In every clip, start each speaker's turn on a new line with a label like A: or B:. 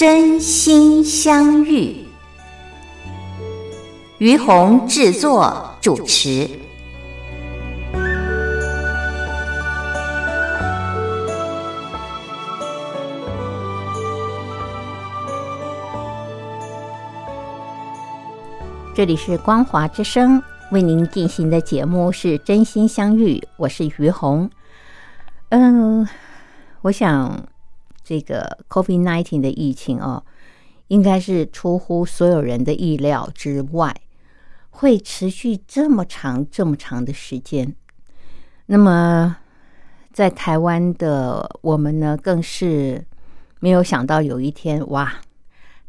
A: 真心相遇，于红制作主持。这里是光华之声为您进行的节目是《真心相遇》，我是于红。嗯，我想。这个 COVID-19 的疫情哦，应该是出乎所有人的意料之外，会持续这么长、这么长的时间。那么，在台湾的我们呢，更是没有想到有一天，哇，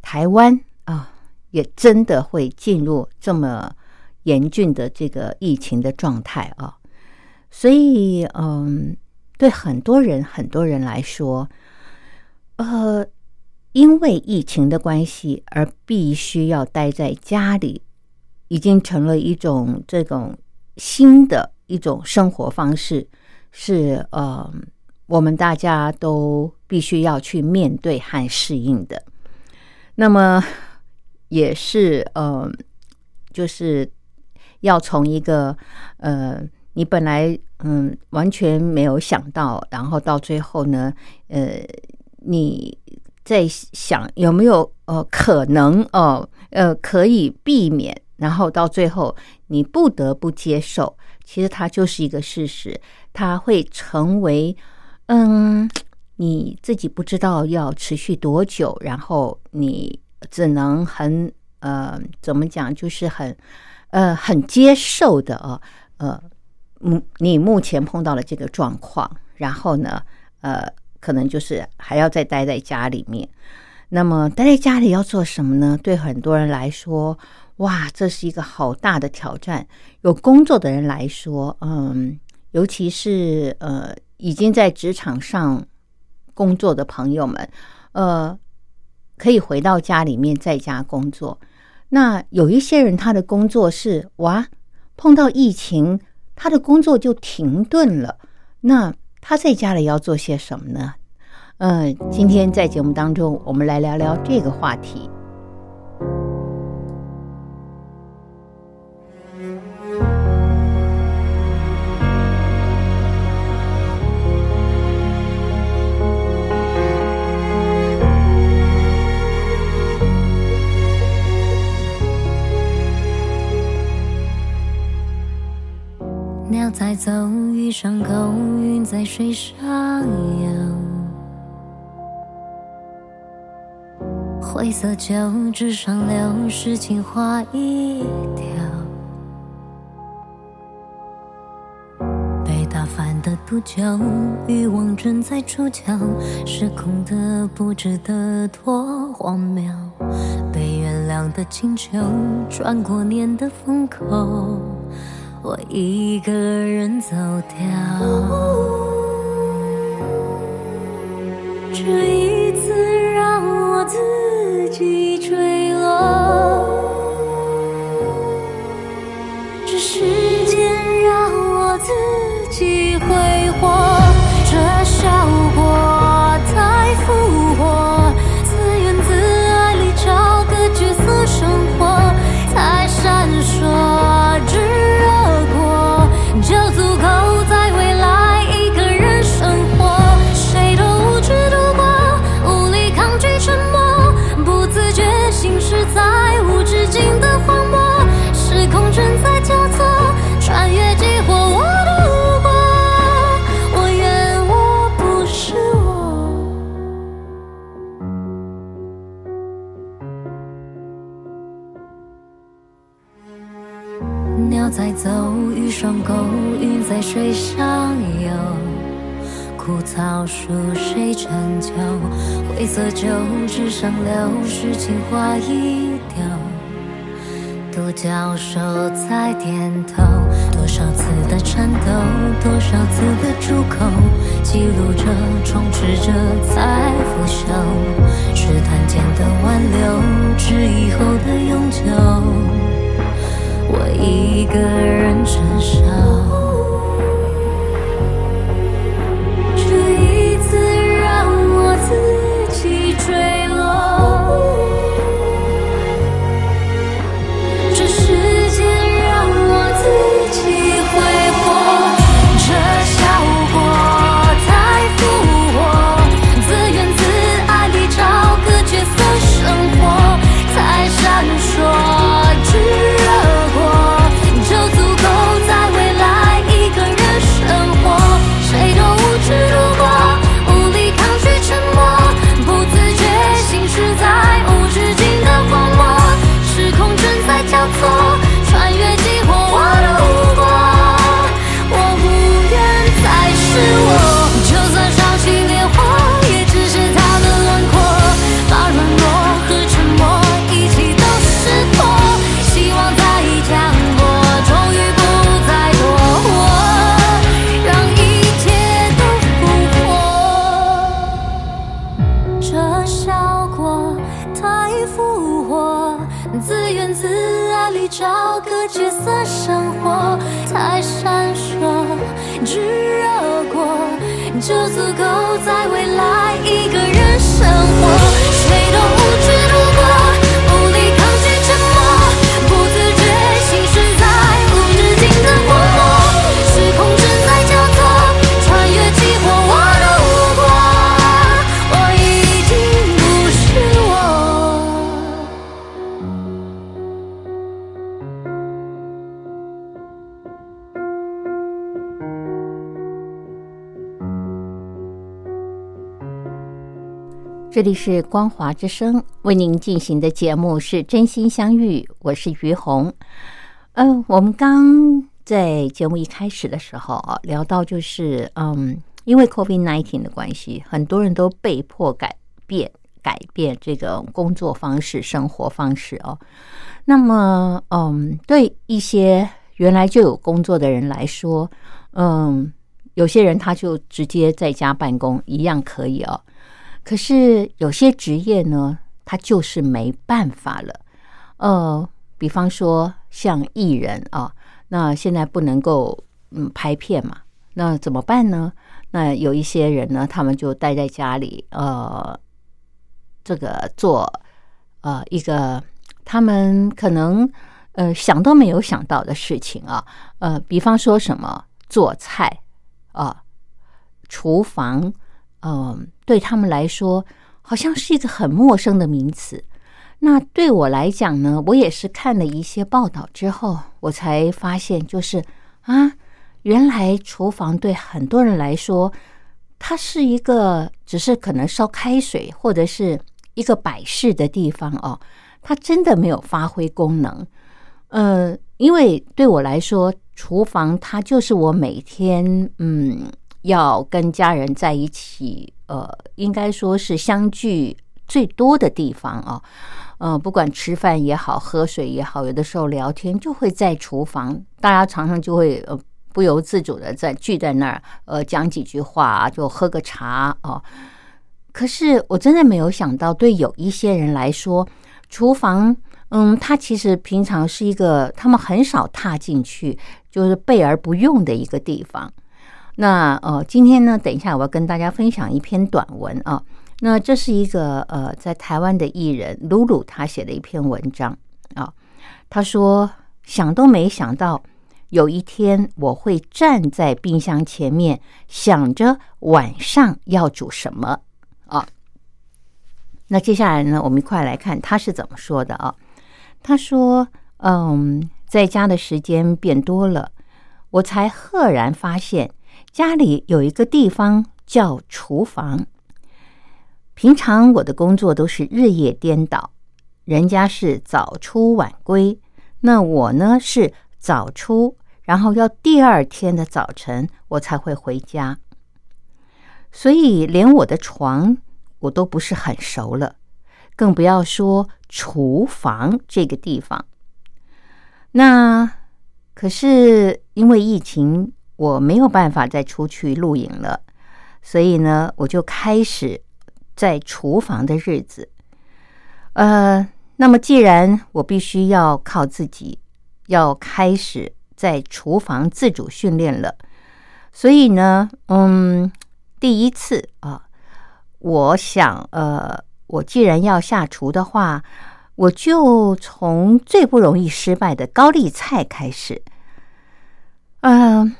A: 台湾啊，也真的会进入这么严峻的这个疫情的状态啊。所以，嗯，对很多人、很多人来说，呃，因为疫情的关系而必须要待在家里，已经成了一种这种新的一种生活方式，是呃，我们大家都必须要去面对和适应的。那么，也是呃，就是要从一个呃，你本来嗯完全没有想到，然后到最后呢，呃。你在想有没有呃可能哦呃可以避免，然后到最后你不得不接受，其实它就是一个事实，它会成为嗯你自己不知道要持续多久，然后你只能很呃怎么讲，就是很呃很接受的啊呃目你目前碰到了这个状况，然后呢呃。可能就是还要再待在家里面，那么待在家里要做什么呢？对很多人来说，哇，这是一个好大的挑战。有工作的人来说，嗯，尤其是呃已经在职场上工作的朋友们，呃，可以回到家里面在家工作。那有一些人，他的工作是哇，碰到疫情，他的工作就停顿了。那他在家里要做些什么呢？嗯，今天在节目当中，我们来聊聊这个话题。
B: 走，遇上狗，云在水上游。灰色酒纸上流，诗情画一条。被打翻的毒酒，欲望正在出窍，失控的不值得多荒谬。被原谅的请求，转过年的风口。我一个人走掉，这一次让我自己坠落，这时间让我自己挥霍，草树谁成就？灰色旧纸上流，诗情画意丢。独角兽在点头，多少次的颤抖，多少次的出口，记录着，充斥着，在腐朽。试探间的挽留，是以后的永久。我一个人承受。
A: 这里是光华之声为您进行的节目是真心相遇，我是于红。嗯，我们刚在节目一开始的时候啊，聊到就是嗯，因为 COVID nineteen 的关系，很多人都被迫改变改变这个工作方式、生活方式哦。那么，嗯，对一些原来就有工作的人来说，嗯，有些人他就直接在家办公，一样可以哦。可是有些职业呢，他就是没办法了。呃，比方说像艺人啊，那现在不能够嗯拍片嘛，那怎么办呢？那有一些人呢，他们就待在家里，呃，这个做呃一个他们可能呃想都没有想到的事情啊，呃，比方说什么做菜啊，厨房。嗯，对他们来说，好像是一个很陌生的名词。那对我来讲呢，我也是看了一些报道之后，我才发现，就是啊，原来厨房对很多人来说，它是一个只是可能烧开水或者是一个摆饰的地方哦，它真的没有发挥功能。呃，因为对我来说，厨房它就是我每天嗯。要跟家人在一起，呃，应该说是相聚最多的地方啊。嗯，不管吃饭也好，喝水也好，有的时候聊天就会在厨房，大家常常就会呃不由自主的在聚在那儿，呃，讲几句话，就喝个茶啊。可是我真的没有想到，对有一些人来说，厨房，嗯，它其实平常是一个他们很少踏进去，就是备而不用的一个地方。那呃，今天呢，等一下我要跟大家分享一篇短文啊。那这是一个呃，在台湾的艺人露露他写的一篇文章啊。他说：“想都没想到，有一天我会站在冰箱前面，想着晚上要煮什么啊。”那接下来呢，我们一块来看他是怎么说的啊。他说：“嗯，在家的时间变多了，我才赫然发现。”家里有一个地方叫厨房。平常我的工作都是日夜颠倒，人家是早出晚归，那我呢是早出然后要第二天的早晨我才会回家，所以连我的床我都不是很熟了，更不要说厨房这个地方。那可是因为疫情，我没有办法再出去露营了，所以呢，我就开始在厨房的日子。呃，那么既然我必须要靠自己，要开始在厨房自主训练了，所以呢，嗯，第一次啊，我想，呃，我既然要下厨的话。我就从最不容易失败的高丽菜开始。嗯，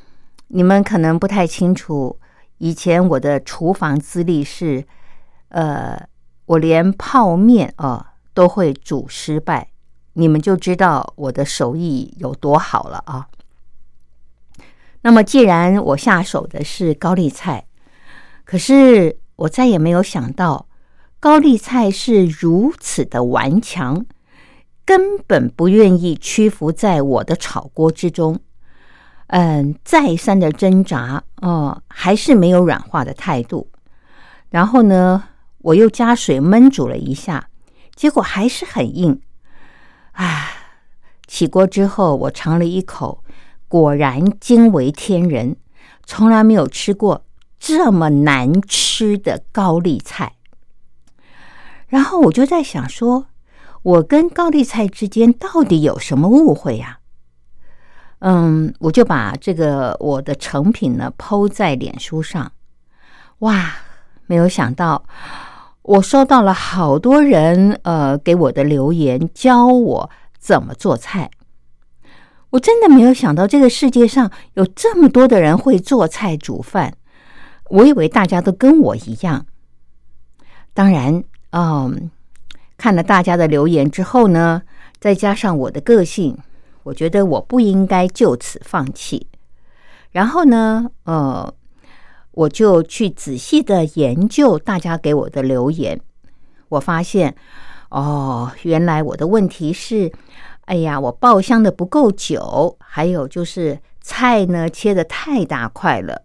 A: 你们可能不太清楚，以前我的厨房资历是，呃，我连泡面啊都会煮失败，你们就知道我的手艺有多好了啊。那么，既然我下手的是高丽菜，可是我再也没有想到。高丽菜是如此的顽强，根本不愿意屈服在我的炒锅之中。嗯，再三的挣扎，哦，还是没有软化的态度。然后呢，我又加水焖煮了一下，结果还是很硬。啊，起锅之后，我尝了一口，果然惊为天人，从来没有吃过这么难吃的高丽菜。然后我就在想，说我跟高丽菜之间到底有什么误会呀？嗯，我就把这个我的成品呢抛在脸书上，哇，没有想到我收到了好多人呃给我的留言，教我怎么做菜。我真的没有想到这个世界上有这么多的人会做菜煮饭，我以为大家都跟我一样，当然。嗯，看了大家的留言之后呢，再加上我的个性，我觉得我不应该就此放弃。然后呢，呃，我就去仔细的研究大家给我的留言。我发现，哦，原来我的问题是，哎呀，我爆香的不够久，还有就是菜呢切的太大块了，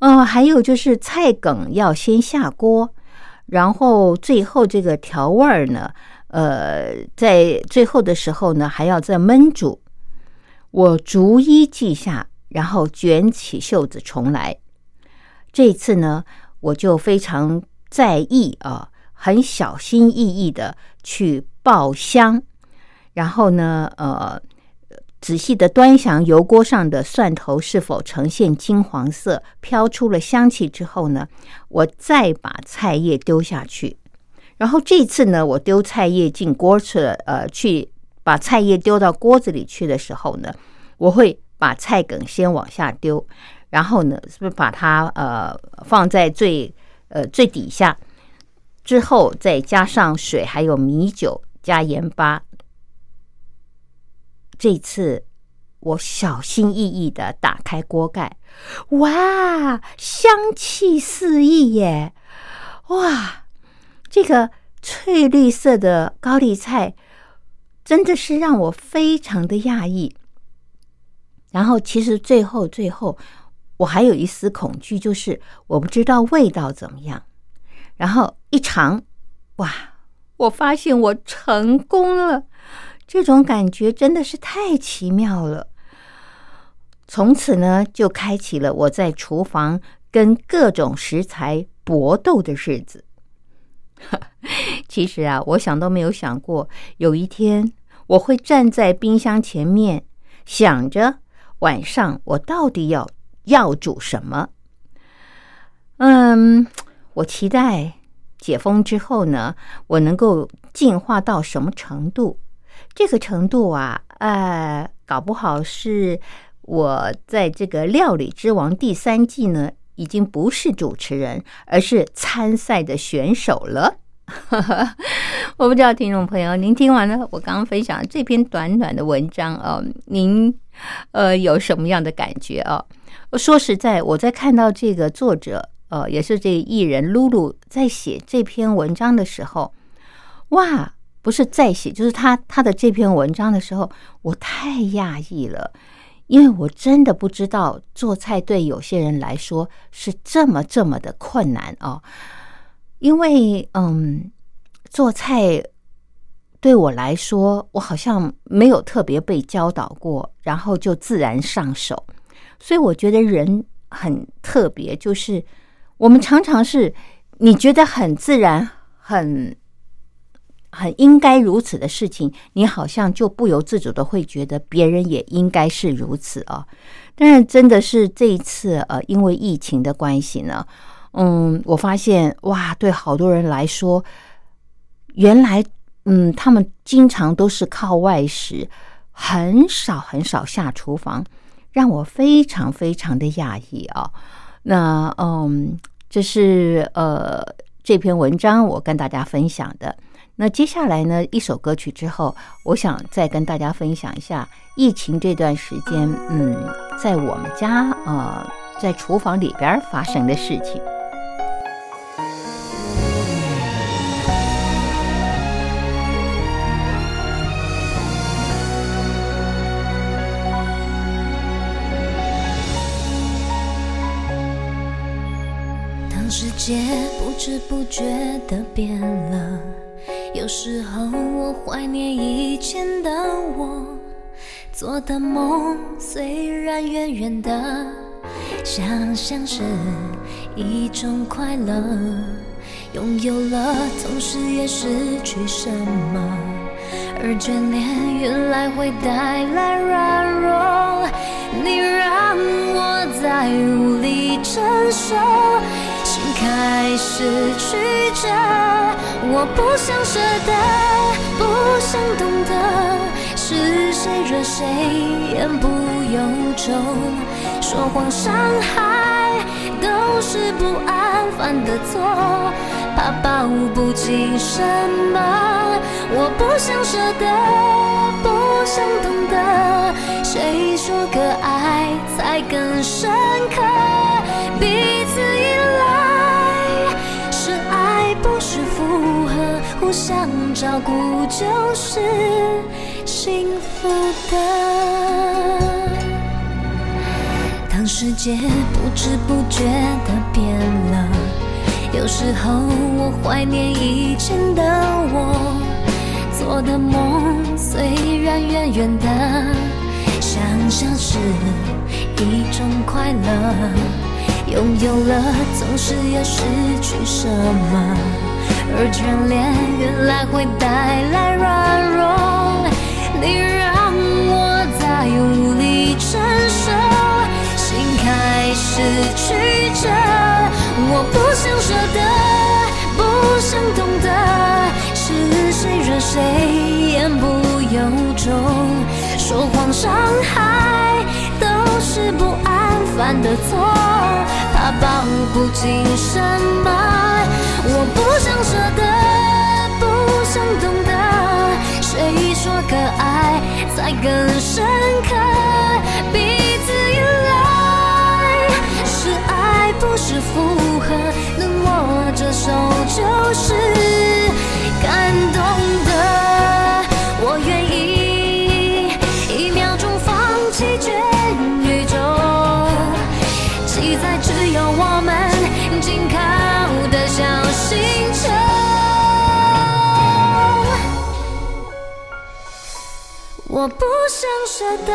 A: 嗯，还有就是菜梗要先下锅。然后最后这个调味儿呢，呃，在最后的时候呢，还要再焖煮。我逐一记下，然后卷起袖子重来。这次呢，我就非常在意啊，很小心翼翼的去爆香。然后呢，呃。仔细的端详油锅上的蒜头是否呈现金黄色，飘出了香气之后呢，我再把菜叶丢下去。然后这次呢，我丢菜叶进锅去了，呃，去把菜叶丢到锅子里去的时候呢，我会把菜梗先往下丢，然后呢，是不是把它呃放在最呃最底下，之后再加上水，还有米酒，加盐巴。这次我小心翼翼的打开锅盖，哇，香气四溢耶！哇，这个翠绿色的高丽菜真的是让我非常的讶异。然后，其实最后最后，我还有一丝恐惧，就是我不知道味道怎么样。然后一尝，哇，我发现我成功了。这种感觉真的是太奇妙了。从此呢，就开启了我在厨房跟各种食材搏斗的日子。其实啊，我想都没有想过，有一天我会站在冰箱前面，想着晚上我到底要要煮什么。嗯，我期待解封之后呢，我能够进化到什么程度？这个程度啊，呃，搞不好是我在这个《料理之王》第三季呢，已经不是主持人，而是参赛的选手了。我不知道听众朋友，您听完了我刚刚分享这篇短短的文章啊，您呃有什么样的感觉啊？说实在，我在看到这个作者呃，也是这个艺人露露在写这篇文章的时候，哇！不是在写，就是他他的这篇文章的时候，我太讶异了，因为我真的不知道做菜对有些人来说是这么这么的困难哦。因为嗯，做菜对我来说，我好像没有特别被教导过，然后就自然上手。所以我觉得人很特别，就是我们常常是你觉得很自然、很很应该如此的事情，你好像就不由自主的会觉得别人也应该是如此哦。但是真的是这一次呃，因为疫情的关系呢，嗯，我发现哇，对好多人来说，原来嗯，他们经常都是靠外食，很少很少下厨房。让我非常非常的讶异啊！那嗯，这是呃这篇文章我跟大家分享的。那接下来呢，一首歌曲之后，我想再跟大家分享一下疫情这段时间，嗯，在我们家呃在厨房里边发生的事情。
B: 当世界不知不觉的变了，有时候我怀念以前的我，做的梦虽然远远的，想象是一种快乐，拥有了同时也失去什么，而眷恋原来会带来软弱，你让我再无力承受。开始曲折，我不想舍得，不想懂得，是谁惹谁言不由衷，说谎伤害都是不安犯的错，怕抱不紧什么，我不想舍得，不想懂得，谁说个爱才更深刻，彼此依照顾就是幸福的。当世界不知不觉的变了，有时候我怀念以前的我，做的梦虽然远远的，想象是一种快乐，拥有了总是要失去什么。而眷恋原来会带来软弱，你让我再无力承受，心开始曲折。我不想舍得，不想懂得，是谁惹谁言不由衷，说谎伤害都是不安犯的错，怕抱不紧什么。我不想舍得，不想懂得，谁说可爱才更深刻？彼此依赖，是爱不是附和，能握着手就是感动的。我不想舍得，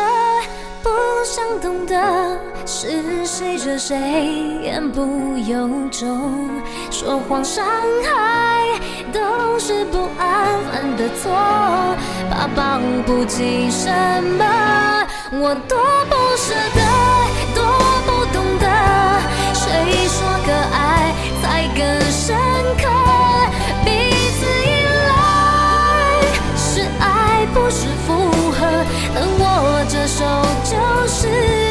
B: 不想懂得，是谁惹谁言不由衷，说谎伤害都是不安分的错，怕抱不紧什么，我多不舍得，多不懂得，谁说可爱才更深？刻？彼此依赖是爱，不是，手就是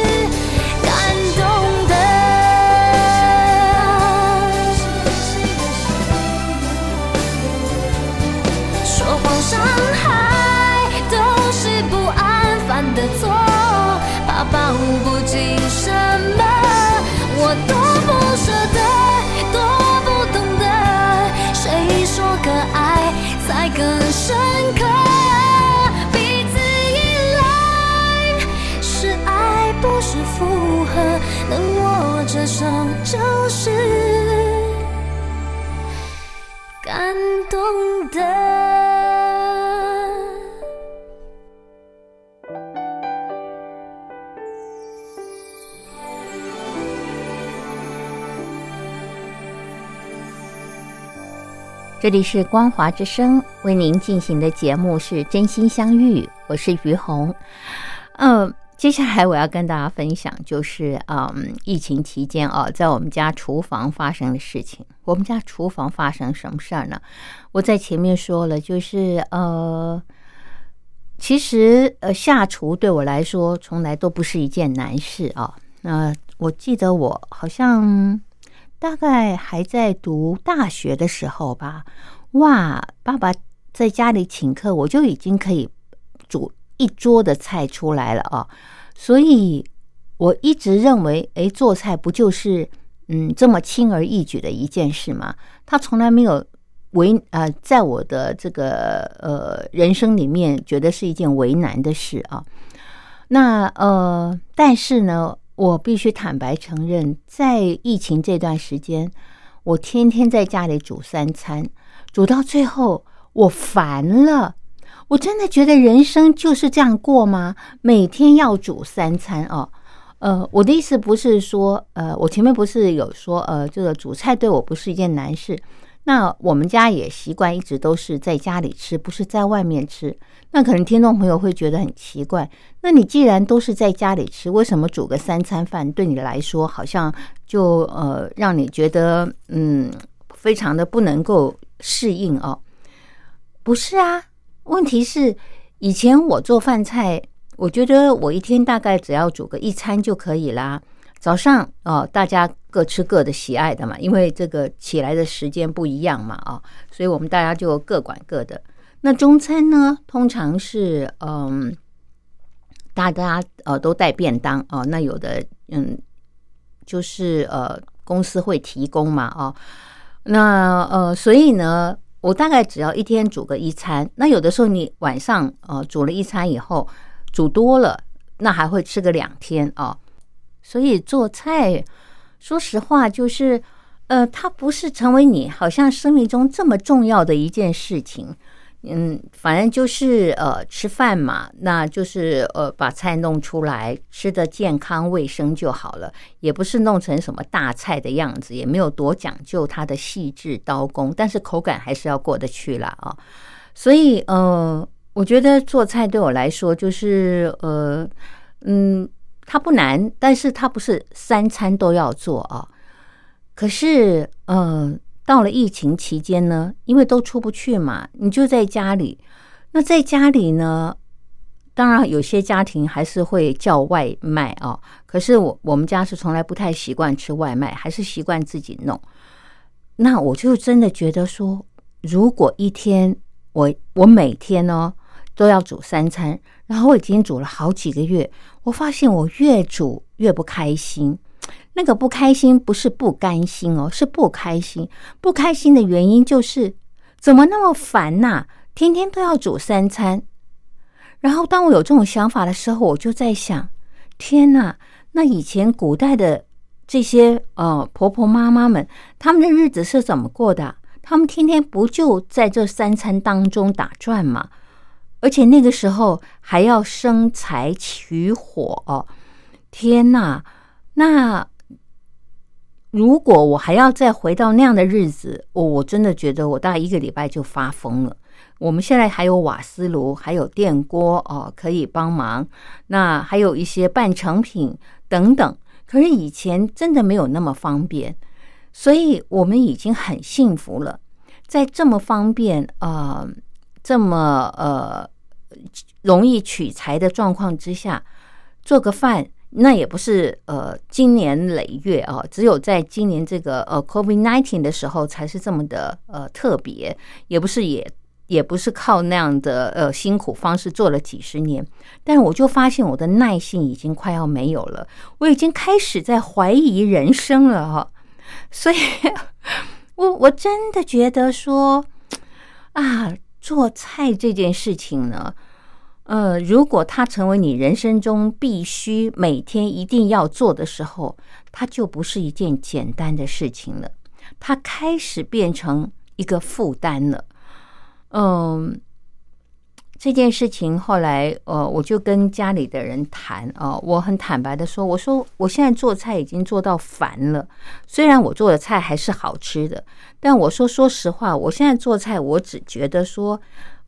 B: 握着手就是感动的。
A: 这里是光华之声为您进行的节目是真心相遇，我是于红。嗯，接下来我要跟大家分享就是，嗯，疫情期间啊，在我们家厨房发生的事情。我们家厨房发生什么事儿呢？我在前面说了，就是呃，其实呃，下厨对我来说从来都不是一件难事啊。那、我记得我好像。大概还在读大学的时候吧，哇，爸爸在家里请客，我就已经可以煮一桌的菜出来了啊！所以我一直认为，诶，做菜不就是嗯这么轻而易举的一件事吗？他从来没有为呃，在我的这个呃人生里面，觉得是一件为难的事啊。那呃，但是呢。我必须坦白承认，在疫情这段时间，我天天在家里煮三餐，煮到最后我烦了。我真的觉得人生就是这样过吗？每天要煮三餐哦。呃，我的意思不是说，呃，我前面不是有说，呃，这个煮菜对我不是一件难事。那我们家也习惯一直都是在家里吃，不是在外面吃。那可能听众朋友会觉得很奇怪，那你既然都是在家里吃，为什么煮个三餐饭对你来说好像就呃让你觉得嗯非常的不能够适应哦？不是啊，问题是以前我做饭菜，我觉得我一天大概只要煮个一餐就可以啦。早上哦，大家各吃各的喜爱的嘛，因为这个起来的时间不一样嘛啊，所以我们大家就各管各的。那中餐呢，通常是嗯，大家呃都带便当哦。那有的嗯，就是呃公司会提供嘛哦。那呃，所以呢，我大概只要一天煮个一餐。那有的时候你晚上呃煮了一餐以后煮多了，那还会吃个两天哦。所以做菜，说实话就是呃，它不是成为你好像生命中这么重要的一件事情。嗯，反正就是呃吃饭嘛，那就是呃把菜弄出来，吃的健康卫生就好了，也不是弄成什么大菜的样子，也没有多讲究它的细致刀工，但是口感还是要过得去了啊。所以呃，我觉得做菜对我来说就是呃嗯，它不难，但是它不是三餐都要做啊。可是呃。到了疫情期间呢，因为都出不去嘛，你就在家里。那在家里呢，当然有些家庭还是会叫外卖啊。可是我我们家是从来不太习惯吃外卖，还是习惯自己弄。那我就真的觉得说，如果一天我我每天呢都要煮三餐，然后我已经煮了好几个月，我发现我越煮越不开心。那个不开心不是不甘心哦，是不开心。不开心的原因就是怎么那么烦呐、天天都要煮三餐。然后当我有这种想法的时候，我就在想：天呐，那以前古代的这些呃婆婆妈妈们，他们的日子是怎么过的？他们天天不就在这三餐当中打转吗？而且那个时候还要生财取火哦！天呐！那如果我还要再回到那样的日子，我我真的觉得我大概一个礼拜就发疯了。我们现在还有瓦斯炉，还有电锅哦，可以帮忙。那还有一些半成品等等。可是以前真的没有那么方便，所以我们已经很幸福了。在这么方便、呃这么呃容易取材的状况之下，做个饭。那也不是呃，经年累月啊，只有在今年这个呃 COVID nineteen 的时候才是这么的呃特别，也不是也也不是靠那样的呃辛苦方式做了几十年，但我就发现我的耐性已经快要没有了，我已经开始在怀疑人生了哈，所以 我我真的觉得说啊，做菜这件事情呢。
B: 呃，如果它成为你人生中必须每天一定要做的时候，它就不是一件简单的事情了，它开始变成一个负担了。嗯，这件事情后来，呃，我就跟家里的人谈啊，我很坦白的说，我说我现在做菜已经做到烦了，虽然我做的菜还是好吃的，但我说说实话，我现在做菜，我只觉得说，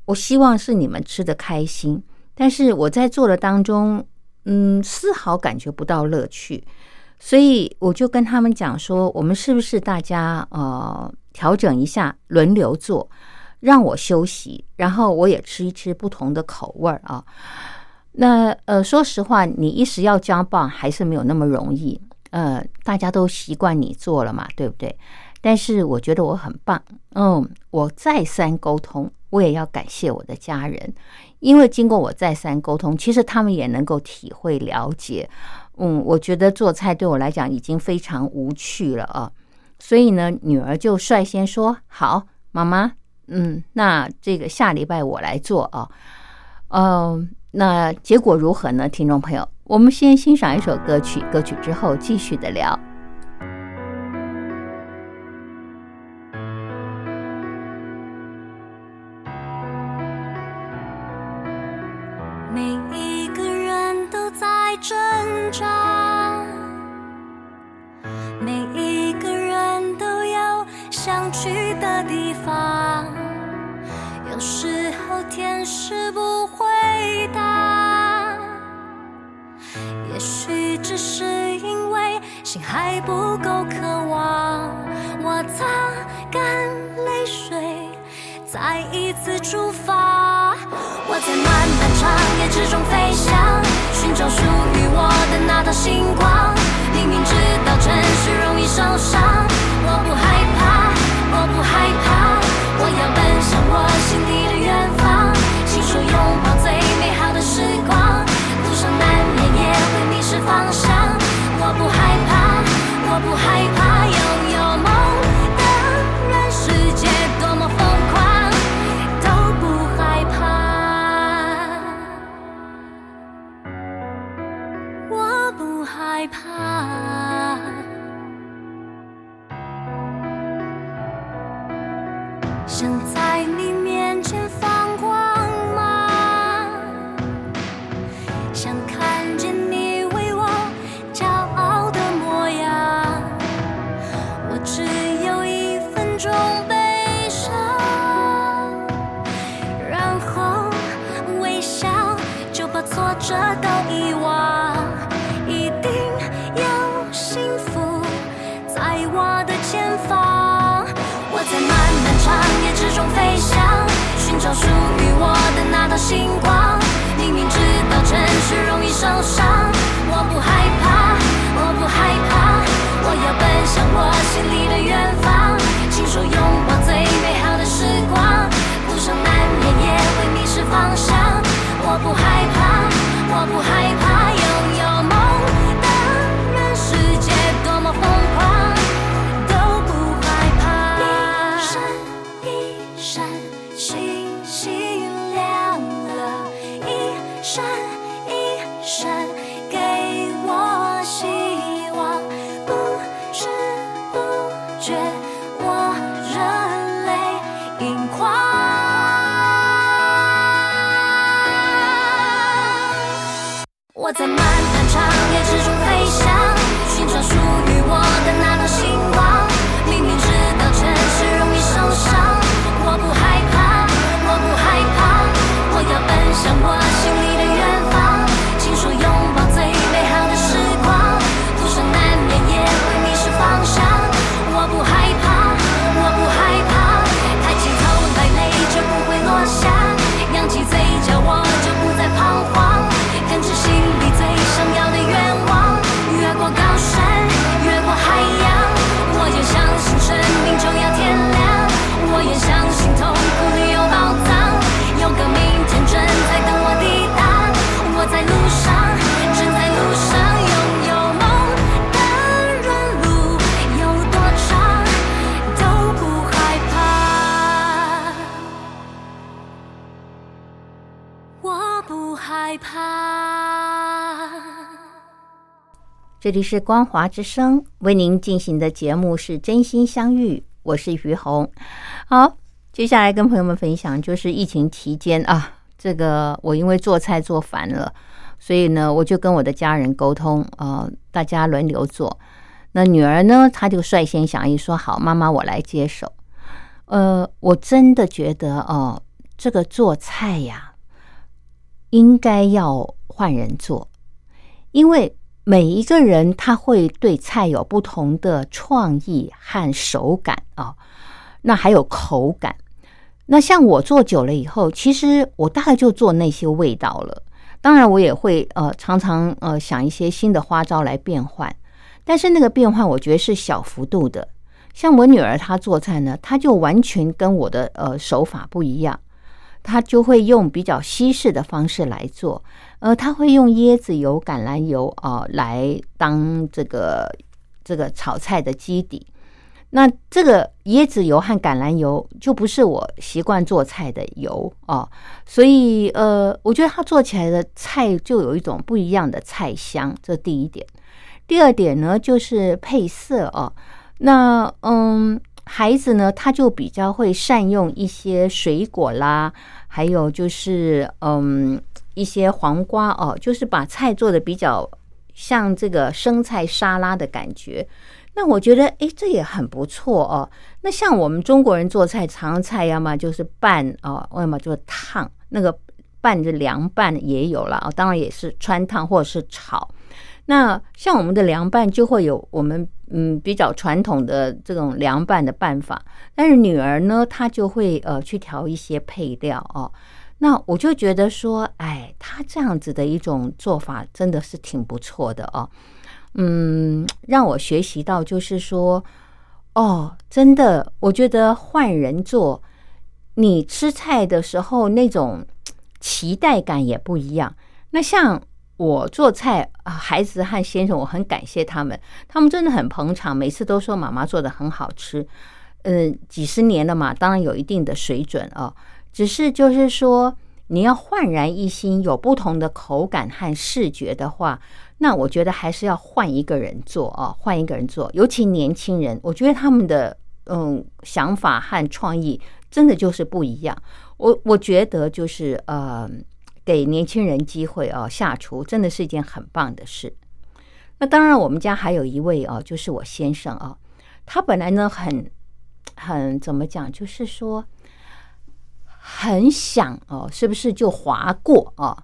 B: 我希望是你们吃的开心。但是我在做的当中，嗯，丝毫感觉不到乐趣，所以我就跟他们讲说，我们是不是大家呃调整一下，轮流做，让我休息，然后我也吃一吃不同的口味儿啊。那呃，说实话，你一时要交棒还是没有那么容易，呃，大家都习惯你做了嘛，对不对？但是我觉得我很棒，嗯，我再三沟通，我也要感谢我的家人。因为经过我再三沟通，其实他们也能够体会了解。嗯，我觉得做菜对我来讲已经非常无趣了啊，所以呢，女儿就率先说：“好，妈妈，嗯，那这个下礼拜我来做啊。”嗯，那结果如何呢？听众朋友，我们先欣赏一首歌曲，歌曲之后继续的聊。挣扎每一个人都有想去的地方有时候天使不回答。也许只是因为心还不够渴望我擦干泪水再一次出发。我在漫漫长夜之中飞翔。找属于我的那道星光，明明知道城市容易受伤，我不害怕，我不害怕。星光，明明知道城市容易受伤，我不害怕，我不害怕，我要奔向我心里的远方，亲手拥抱最美好的时光，不生难免也会迷失方向，我不害怕，我不害。
A: 这里是光华之声为您进行的节目是真心相遇，我是于红。好，接下来跟朋友们分享，就是疫情期间啊，这个我因为做菜做烦了，所以呢，我就跟我的家人沟通，呃，大家轮流做。那女儿呢，她就率先响应说：“好，妈妈，我来接手。”呃，我真的觉得哦，这个做菜呀，应该要换人做，因为每一个人他会对菜有不同的创意和手感啊，那还有口感。那像我做久了以后，其实我大概就做那些味道了。当然，我也会呃常常呃想一些新的花招来变换，但是那个变换我觉得是小幅度的。像我女儿她做菜呢，她就完全跟我的呃手法不一样，她就会用比较西式的方式来做，呃，他会用椰子油、橄榄油啊来当这个这个炒菜的基底。那这个椰子油和橄榄油就不是我习惯做菜的油哦，所以呃，我觉得她做起来的菜就有一种不一样的菜香，这第一点。第二点呢，就是配色哦。那嗯，孩子呢，他就比较会善用一些水果啦，还有就是嗯，一些黄瓜哦，就是把菜做的比较像这个生菜沙拉的感觉。那我觉得，哎，这也很不错哦。那像我们中国人做菜，常菜要么就是拌哦，要么就是烫，那个拌着凉拌也有了啊，当然也是穿烫或者是炒。那像我们的凉拌就会有我们嗯比较传统的这种凉拌的办法，但是女儿呢，她就会呃去调一些配料哦。那我就觉得说，哎，他这样子的一种做法真的是挺不错的哦。嗯，让我学习到就是说，哦，真的，我觉得换人做，你吃菜的时候那种期待感也不一样。那像。我做菜，孩子和先生，我很感谢他们，他们真的很捧场，每次都说妈妈做的很好吃。嗯，几十年了嘛，当然有一定的水准啊。只是就是说，你要焕然一新，有不同的口感和视觉的话，那我觉得还是要换一个人做啊，换一个人做。尤其年轻人，我觉得他们的嗯想法和创意真的就是不一样。我我觉得就是呃。给年轻人机会啊，下厨真的是一件很棒的事。那当然，我们家还有一位啊，就是我先生啊，他本来呢很很怎么讲，就是说很想哦，是不是就划过啊？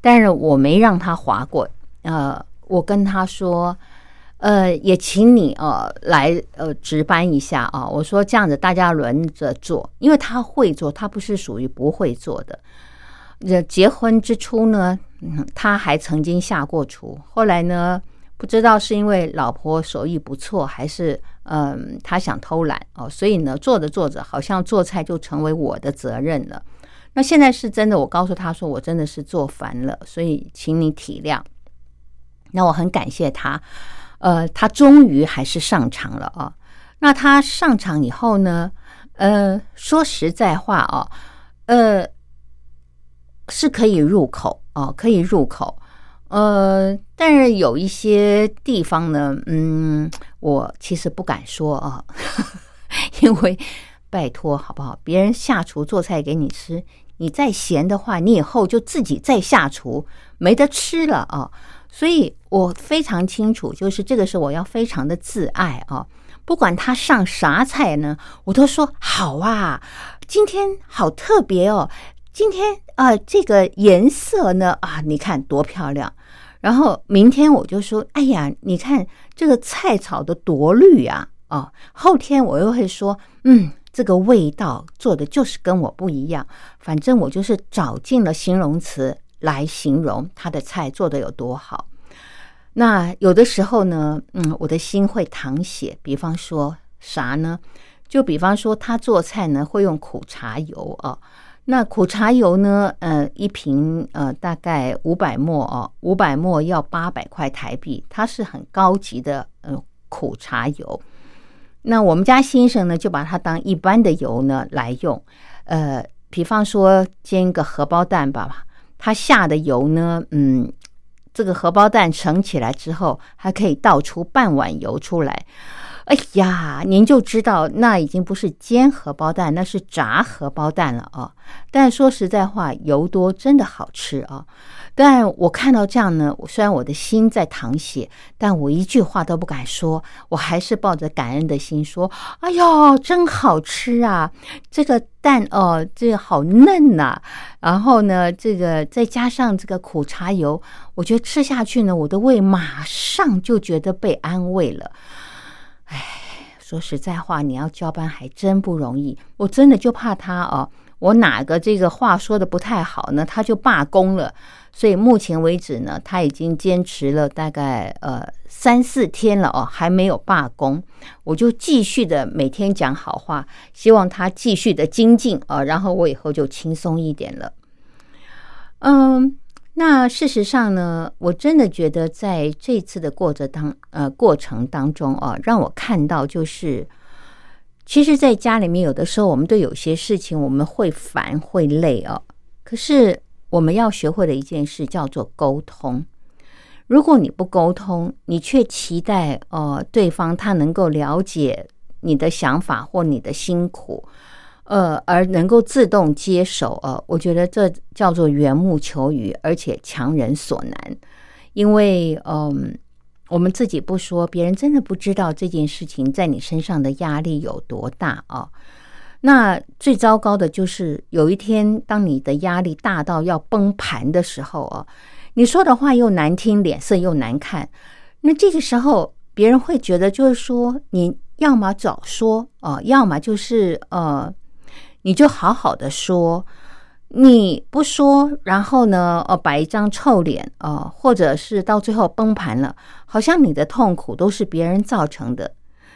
A: 但是我没让他划过。呃，我跟他说，呃，也请你呃来呃值班一下啊。我说这样子大家轮着做，因为他会做，他不是属于不会做的。这结婚之初呢，他还曾经下过厨。后来呢，不知道是因为老婆手艺不错，还是嗯他想偷懒哦，所以呢，做着做着，好像做菜就成为我的责任了。那现在是真的，我告诉他说，我真的是做烦了，所以请你体谅。那我很感谢他，呃，他终于还是上场了啊。那他上场以后呢，呃，说实在话啊，呃。是可以入口哦，可以入口，呃，但是有一些地方呢，嗯，我其实不敢说啊，因为拜托好不好？别人下厨做菜给你吃，你再咸的话，你以后就自己再下厨，没得吃了啊！所以我非常清楚，就是这个是我要非常的自爱啊，不管他上啥菜呢，我都说好啊，今天好特别哦。今天啊，这个颜色呢啊，你看多漂亮。然后明天我就说，哎呀，你看这个菜炒的多绿呀啊！哦，后天我又会说，嗯，这个味道做的就是跟我不一样。反正我就是找尽了形容词来形容他的菜做的有多好。那有的时候呢，嗯，我的心会淌血。比方说啥呢？就比方说他做菜呢会用苦茶油啊。那苦茶油呢？呃，一瓶呃，大概五百沫哦，五百沫要八百块台币，它是很高级的呃苦茶油。那我们家先生呢，就把它当一般的油呢来用。呃，比方说煎个荷包蛋吧，他下的油呢，嗯，这个荷包蛋盛起来之后，还可以倒出半碗油出来。哎呀，您就知道那已经不是煎荷包蛋，那是炸荷包蛋了啊！但说实在话，油多真的好吃啊！但我看到这样呢，虽然我的心在淌血，但我一句话都不敢说，我还是抱着感恩的心说：“哎呦，真好吃啊！这个蛋哦，这个好嫩呐！然后呢，这个再加上这个苦茶油，我觉得吃下去呢，我的胃马上就觉得被安慰了。”哎，说实在话，你要交班还真不容易。我真的就怕他哦，我哪个这个话说的不太好呢，他就罢工了。所以目前为止呢，他已经坚持了大概呃三四天了哦，还没有罢工。我就继续的每天讲好话，希望他继续的精进啊，然后我以后就轻松一点了。嗯。那事实上呢，我真的觉得在这次的过程当呃过程当中啊，让我看到就是，其实，在家里面有的时候，我们对有些事情我们会烦会累哦。可是我们要学会的一件事叫做沟通。如果你不沟通，你却期待呃对方他能够了解你的想法或你的辛苦。呃，而能够自动接手，呃，我觉得这叫做缘木求鱼，而且强人所难。因为，嗯，我们自己不说，别人真的不知道这件事情在你身上的压力有多大啊。那最糟糕的就是，有一天当你的压力大到要崩盘的时候啊，你说的话又难听，脸色又难看，那这个时候别人会觉得就是说，你要么早说啊，要么就是呃。你就好好的说，你不说，然后呢，哦，摆一张臭脸，哦，或者是到最后崩盘了，好像你的痛苦都是别人造成的。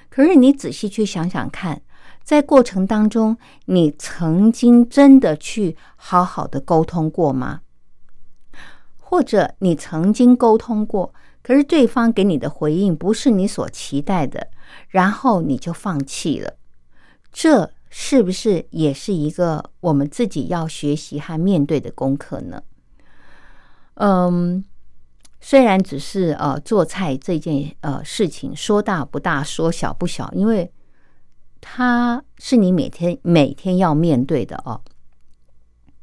A: 可是你仔细去想想看，在过程当中，你曾经真的去好好的沟通过吗？或者你曾经沟通过，可是对方给你的回应不是你所期待的，然后你就放弃了，这。是不是也是一个我们自己要学习和面对的功课呢？嗯，虽然只是呃做菜这件呃事情，说大不大，说小不小，因为它是你每天每天要面对的哦。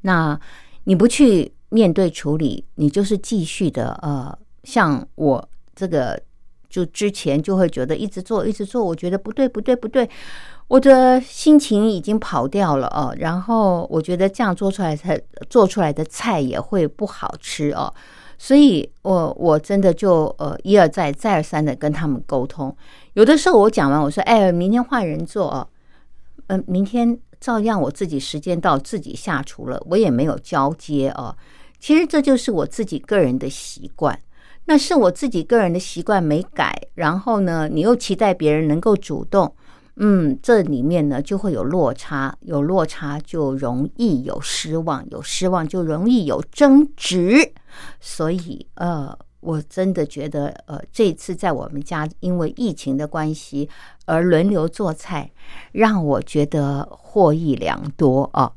A: 那你不去面对处理，你就是继续的呃，像我这个就之前就会觉得一直做一直做，我觉得不对不对不对。我的心情已经跑掉了哦，然后我觉得这样做出来菜做出来的菜也会不好吃哦，所以我我真的就呃一而再再而三的跟他们沟通，有的时候我讲完我说哎，明天换人做哦，嗯，明天照样我自己时间到自己下厨了，我也没有交接哦。其实这就是我自己个人的习惯，那是我自己个人的习惯没改，然后呢，你又期待别人能够主动。嗯，这里面呢就会有落差，有落差就容易有失望，有失望就容易有争执，所以呃，我真的觉得呃，这次在我们家因为疫情的关系而轮流做菜，让我觉得获益良多啊。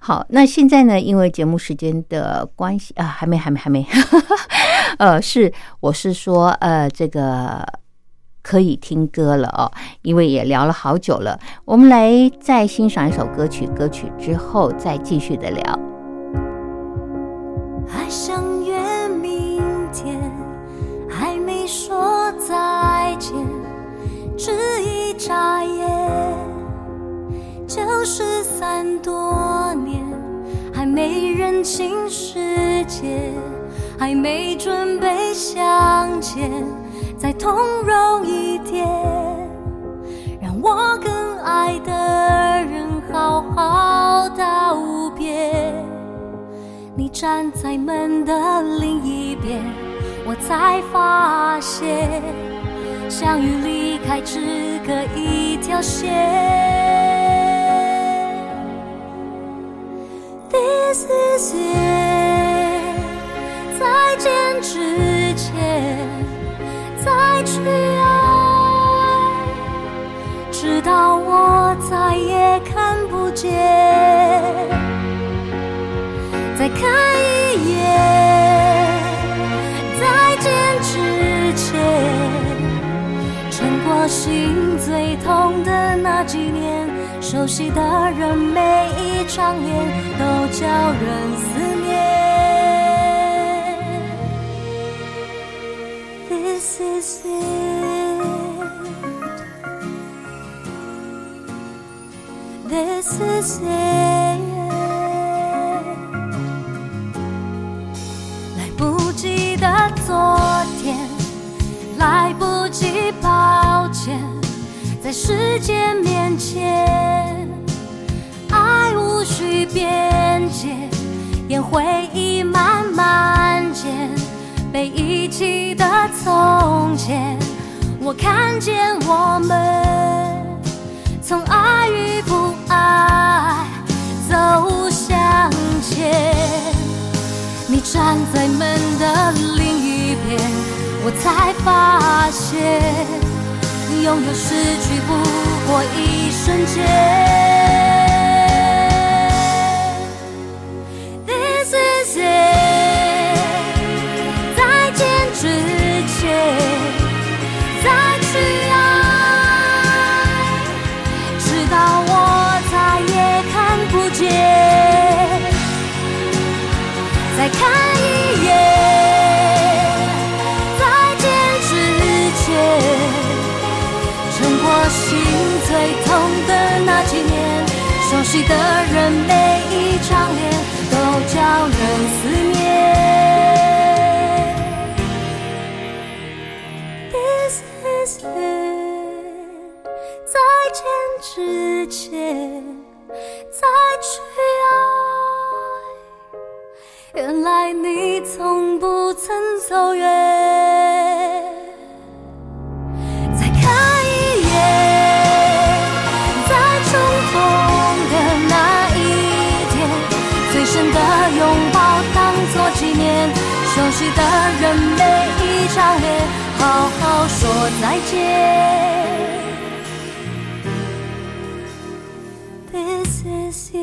A: 好，那现在呢，因为节目时间的关系啊，还没，还没，还没，呃，是我是说呃，这个。可以听歌了哦，因为也聊了好久了。我们来再欣赏一首歌曲，歌曲之后再继续的聊。
B: 还想约明天，还没说再见，只一眨眼就失散多年，还没认清世界，还没准备向前。再通融一点，让我跟爱的人好好道别。你站在门的另一边，我才发现，相遇离开只隔一条线。This is it，再见之前。再去爱，直到我再也看不见。再看一眼，再见之前，撑过心最痛的那几年，熟悉的人，每一张脸都叫人。It. This is it. 来不及的昨天，来不及抱歉，在时间面前，爱无需边界，烟回忆慢慢减，被遗弃的从前，我看见我们从爱与不爱走向前。你站在门的另一边，我才发现，拥有失去不过一瞬间。This is it，的人没的人每一张脸，好好说再见。This is it.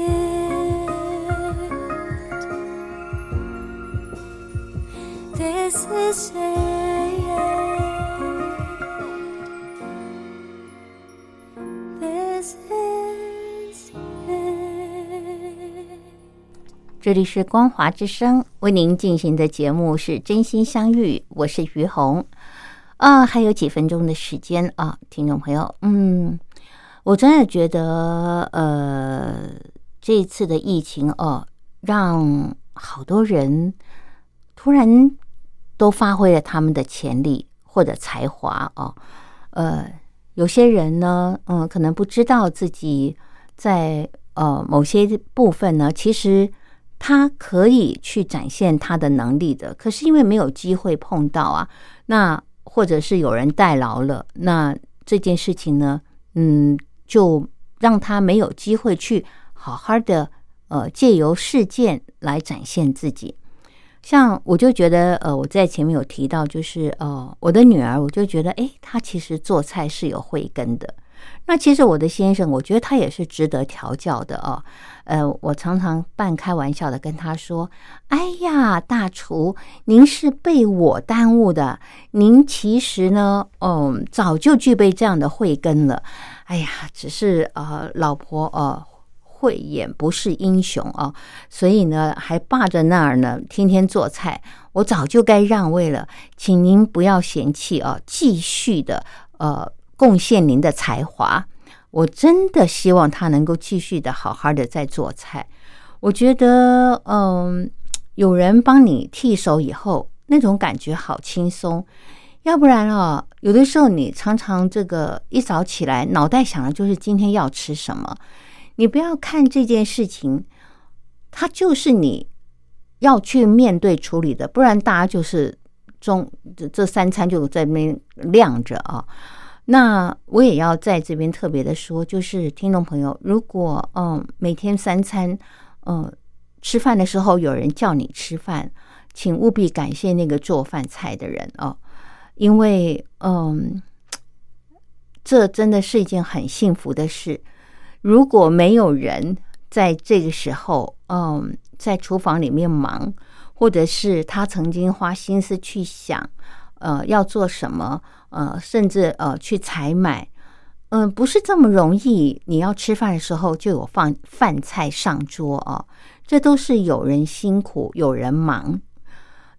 B: This is it.
A: 这里是光华之声为您进行的节目是真心相遇，我是于红。啊，还有几分钟的时间啊，听众朋友，嗯，我真的觉得，呃，这一次的疫情哦，让好多人突然都发挥了他们的潜力或者才华哦，呃，有些人呢，嗯，可能不知道自己在呃某些部分呢，其实他可以去展现他的能力的，可是因为没有机会碰到啊，那或者是有人代劳了，那这件事情呢，嗯，就让他没有机会去好好的呃借由事件来展现自己。像我就觉得，呃，我在前面有提到，就是呃，我的女儿，我就觉得，诶，她其实做菜是有慧根的。那其实我的先生，我觉得他也是值得调教的哦。呃，我常常半开玩笑的跟他说：“哎呀，大厨，您是被我耽误的，您其实呢，嗯，早就具备这样的慧根了。哎呀，只是呃，老婆呃。”慧眼不是英雄啊，所以呢，还霸着那儿呢，天天做菜。我早就该让位了，请您不要嫌弃啊，继续的呃贡献您的才华。我真的希望他能够继续的好好的在做菜。我觉得，嗯，有人帮你替手以后，那种感觉好轻松。要不然啊，有的时候你常常这个一早起来，脑袋想的就是今天要吃什么。你不要看这件事情，它就是你要去面对处理的，不然大家就是中这这三餐就在那边晾着啊。那我也要在这边特别的说，就是听众朋友，如果嗯每天三餐嗯吃饭的时候有人叫你吃饭，请务必感谢那个做饭菜的人哦，因为嗯这真的是一件很幸福的事。如果没有人在这个时候，嗯，在厨房里面忙，或者是他曾经花心思去想，呃要做什么，呃，甚至呃去采买，嗯、不是这么容易。你要吃饭的时候就有放饭菜上桌哦，这都是有人辛苦，有人忙。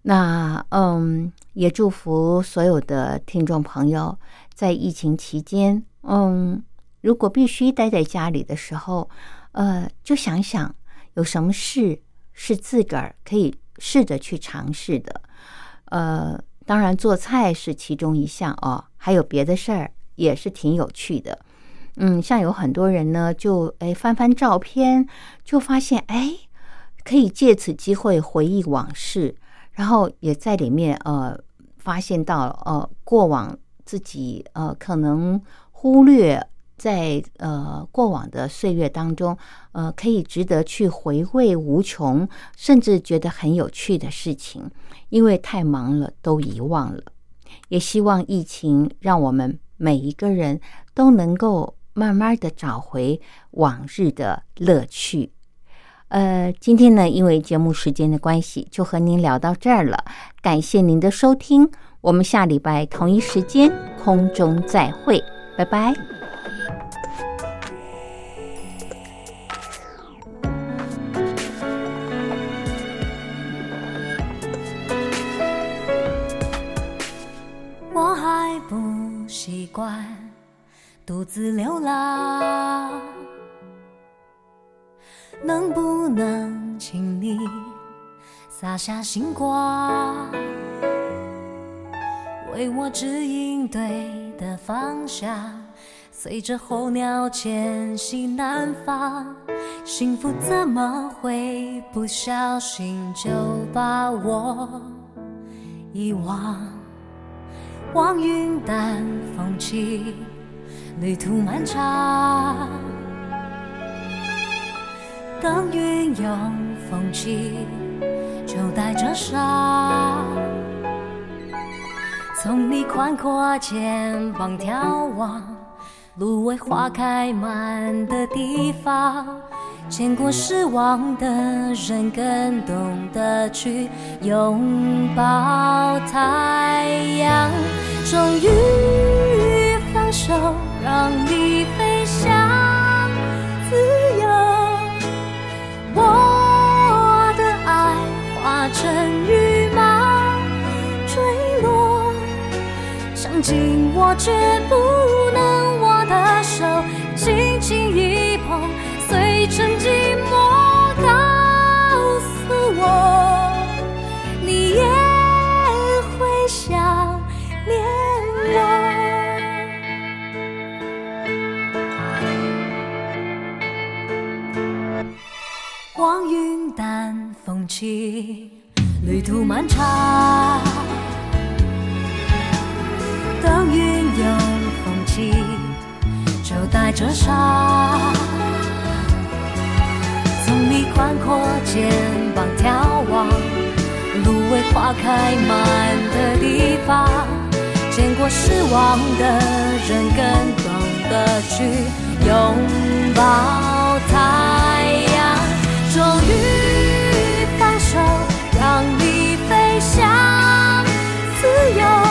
A: 那嗯，也祝福所有的听众朋友，在疫情期间，嗯，如果必须待在家里的时候，呃，就想想有什么事是自个儿可以试着去尝试的。呃，当然做菜是其中一项哦，还有别的事儿也是挺有趣的。嗯，像有很多人呢，就哎翻翻照片，就发现哎，可以借此机会回忆往事。然后也在里面呃发现到呃过往自己呃可能忽略在呃过往的岁月当中呃可以值得去回味无穷，甚至觉得很有趣的事情，因为太忙了都遗忘了。也希望疫情让我们每一个人都能够慢慢的找回往日的乐趣。呃，今天呢，因为节目时间的关系，就和您聊到这儿了。感谢您的收听，我们下礼拜同一时间空中再会，拜拜。
B: 我还不习惯独自流浪，能不能请你洒下星光，为我指引对的方向，随着候鸟迁徙南方。幸福怎么会不小心就把我遗忘？望云淡风轻，旅途漫长。等云涌风起，就带着伤。从你宽阔肩膀眺望，芦苇花开满的地方。见过失望的人，更懂得去拥抱太阳。终于放手，让你飞翔，自由。我的爱化成羽毛，坠落。想紧握，却不淡风轻，旅途漫长。等云有风起，就带着伤。从你宽阔肩膀眺望，芦苇花开满的地方，见过失望的人，更懂得去拥抱它向自由。